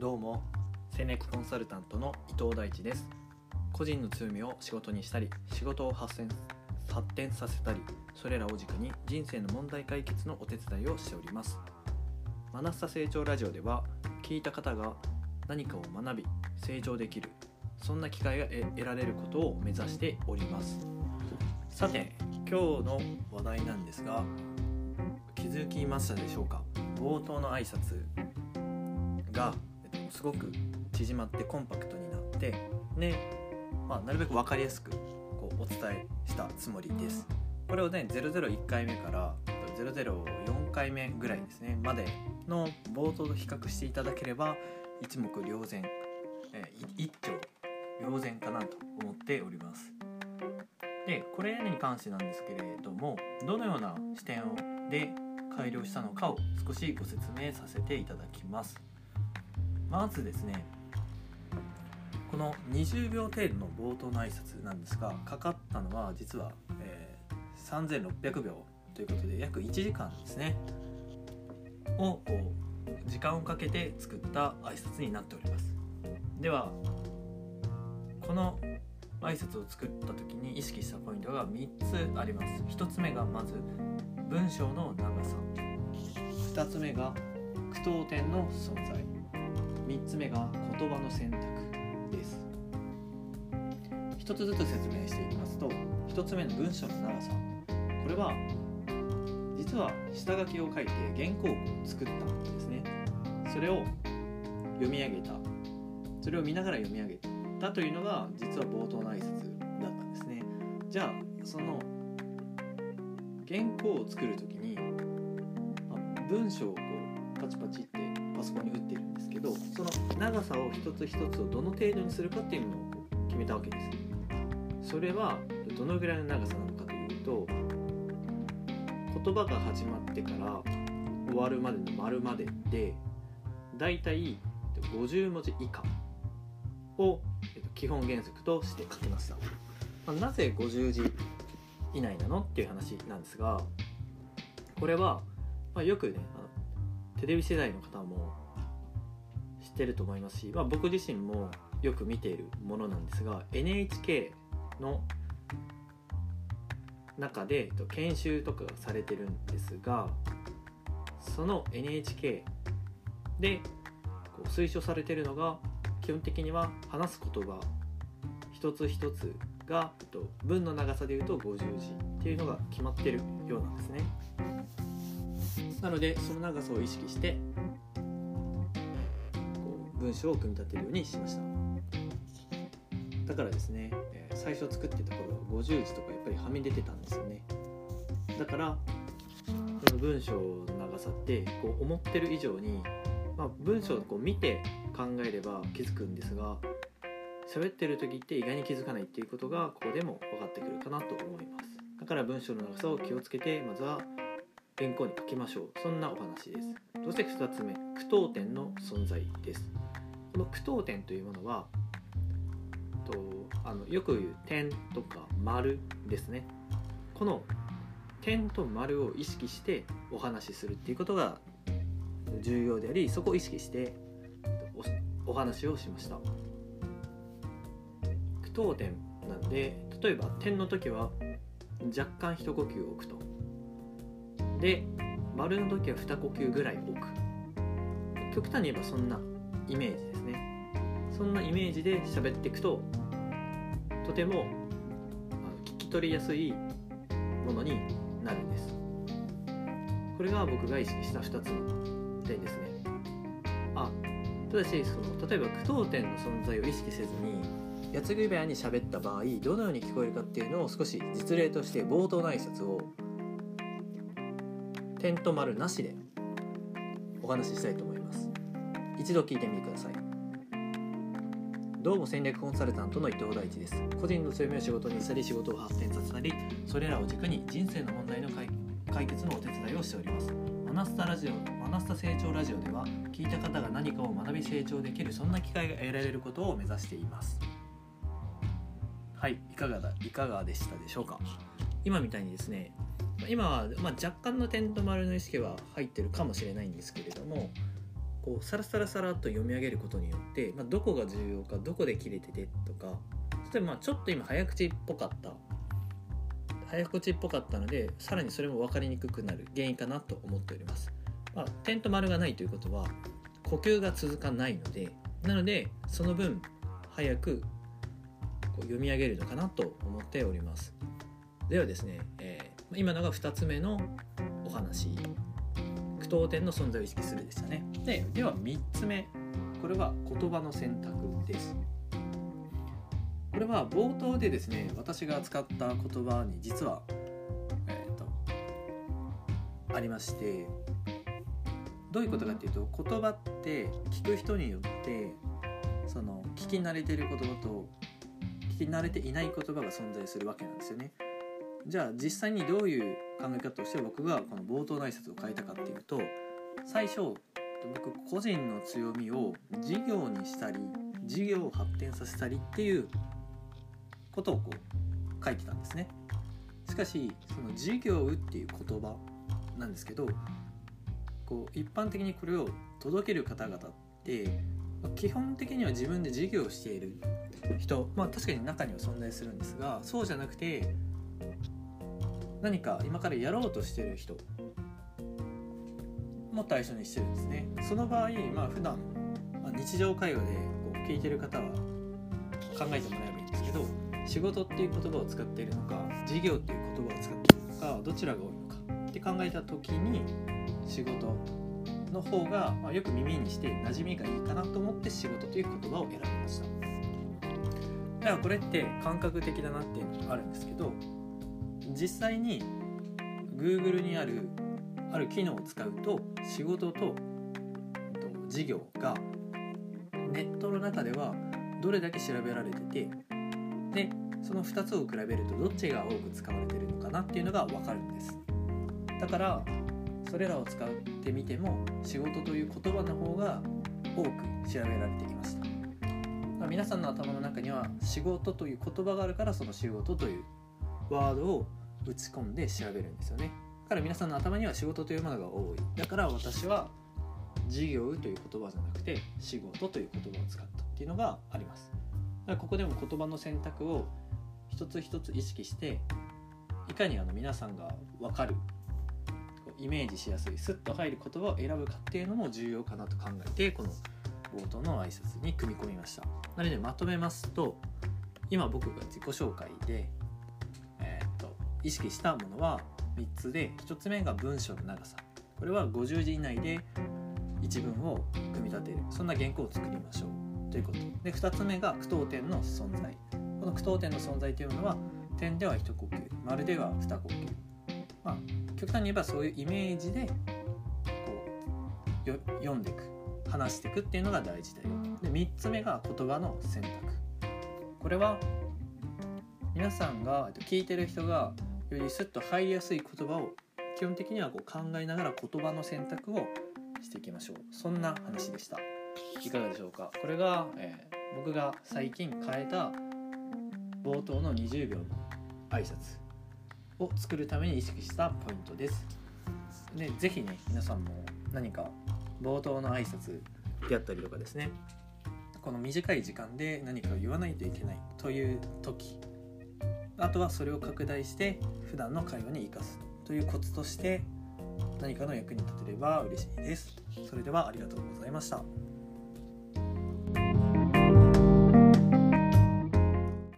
どうも。戦略コンサルタントの伊藤大地です。個人の強みを仕事にしたり仕事を発展発展させたりそれらを軸に人生の問題解決のお手伝いをしております。マナスタ成長ラジオでは聞いた方が何かを学び成長できるそんな機会が得られることを目指しております。さて今日の話題なんですが気づきましたでしょうか？冒頭の挨拶がすごく縮まってコンパクトになってで、まあ、なるべく分かりやすくこうお伝えしたつもりです。これをね001回目から004回目ぐらいですねまでの冒頭と比較していただければ一目瞭然、えー、一挙瞭然かなと思っております。でこれに関してなんですけれどもどのような視点をで改良したのかを少しご説明させていただきます。まずですねこの20秒程度の冒頭の挨拶なんですがかかったのは実は、えー、3600秒ということで約1時間ですねを時間をかけて作った挨拶になっております。ではこの挨拶を作った時に意識したポイントが3つあります。1つ目がまず文章の長さ。2つ目が句読点の存在。3つ目が言葉の選択です。1つずつ説明していきますと1つ目の文章の長さ。これは実は下書きを書いて原稿を作ったんですね。それを読み上げた。それを見ながら読み上げたというのが実は冒頭の挨拶だったんですね。じゃあその原稿を作る時に文章をこうパチパチってパソコンに打ってるんですけどその長さを一つ一つをどの程度にするかっていうのを決めたわけです。それはどのぐらいの長さなのかというと言葉が始まってから終わるまでの丸まででだいたい50文字以下を基本原則として書きました、まあ、なぜ50字以内なのっていう話なんですがこれは、まあ、よくねテレビ世代の方も知ってると思いますし、まあ、僕自身もよく見ているものなんですが NHK の中で研修とかされてるんですがその NHK でこう推奨されてるのが基本的には話す言葉一つ一つが文の長さでいうと50字っていうのが決まってるようなんですね。なのでその長さを意識してこう文章を組み立てるようにしました。だからですね最初作ってた頃は50字とかやっぱりはみ出てたんですよね。だからこの文章の長さってこう思ってる以上に、まあ、文章をこう見て考えれば気づくんですが喋ってる時って意外に気づかないっていうことがここでも分かってくるかなと思います。だから文章の長さを気をつけてまずは原稿に書きましょう。そんなお話です。そして2つ目句読点の存在です。この句読点というものはとあのよく言う点とか丸ですね。この点と丸を意識してお話しするっていうことが重要でありそこを意識してお話をしました。句読点なんで例えば点の時は若干一呼吸を置くと。で丸の時は2呼吸ぐらい置く。極端に言えばそんなイメージですね。そんなイメージで喋っていくととても聞き取りやすいものになるんです。これが僕が意識した2つの点ですね。あただしその例えば句読点の存在を意識せずにやつぐい部屋に喋った場合どのように聞こえるかっていうのを少し実例として冒頭の挨拶を点と丸なしでお話ししたいと思います。一度聞いてみてください。どうも戦略コンサルタントの伊藤大地です。個人の強みを仕事にしたり仕事を発展させたりそれらを軸に人生の問題の解決のお手伝いをしております。マナスタラジオマナスタ成長ラジオでは聞いた方が何かを学び成長できるそんな機会が得られることを目指しています。はいいかがだいかがでしたでしょうか？今みたいにですね今は、まあ、若干の点と丸の意識は入ってるかもしれないんですけれどもこうサラサラサラと読み上げることによって、まあ、どこが重要かどこで切れててとか例えばまあちょっと今早口っぽかった。早口っぽかったのでさらにそれも分かりにくくなる原因かなと思っております、まあ、点と丸がないということは呼吸が続かないのでなのでその分早くこう読み上げるのかなと思っております。ではですね、えー今のが2つ目のお話。句読点の存在を意識するでしたね。ででは3つ目。これは言葉の選択です。これは冒頭でですね私が使った言葉に実はえっ、とありましてどういうことかっていうと言葉って聞く人によってその聞き慣れてる言葉と聞き慣れていない言葉が存在するわけなんですよね。じゃあ実際にどういう考え方をして僕がこの冒頭の挨拶を変えたかっていうと最初僕個人の強みを事業にしたり事業を発展させたりっていうことをこう書いてたんですね。しかしその事業っていう言葉なんですけどこう一般的にこれを届ける方々って基本的には自分で事業をしている人まあ確かに中には存在するんですがそうじゃなくて何か今からやろうとしてる人も対象にしてるんですね。その場合まあ普段、まあ、日常会話でこう聞いてる方は考えてもらえばいいんですけど仕事っていう言葉を使っているのか事業っていう言葉を使っているのかどちらが多いのかって考えた時に仕事の方が、まあ、よく耳にして馴染みがいいかなと思って仕事という言葉を選びました。だからこれって感覚的だなっていうのがあるんですけど実際に Google にあるある機能を使うと仕事と事業がネットの中ではどれだけ調べられててでその2つを比べるとどっちが多く使われてるのかなっていうのが分かるんです。だからそれらを使ってみても仕事という言葉の方が多く調べられていました。まあ皆さんの頭の中には仕事という言葉があるからその仕事というワードを打ち込んで調べるんですよね。だから皆さんの頭には仕事というものが多い。だから私は事業という言葉じゃなくて仕事という言葉を使ったっていうのがあります。だからここでも言葉の選択を一つ一つ意識していかにあの皆さんが分かるイメージしやすいスッと入る言葉を選ぶかっていうのも重要かなと考えてこの冒頭の挨拶に組み込みました。なのでまとめますと今僕が自己紹介で、意識したものは3つで1つ目が文章の長さ。これは50字以内で一文を組み立てる。そんな原稿を作りましょう。ということ。で2つ目が句読点の存在。この句読点の存在というのは点では一呼吸。丸では二呼吸。まあ極端に言えばそういうイメージでこうよ読んでいく。話していくっていうのが大事だよ。で3つ目が言葉の選択。これは皆さんが聞いてる人がよりスッと入りやすい言葉を基本的にはこう考えながら言葉の選択をしていきましょう。そんな話でした。いかがでしょうか？これが、えー僕が最近変えた冒頭の20秒の挨拶を作るために意識したポイントです。でぜひね皆さんも何か冒頭の挨拶であったりとかですね。この短い時間で何かを言わないといけないという時あとはそれを拡大して普段の会話に生かすというコツとして何かの役に立てれば嬉しいです。それではありがとうございました。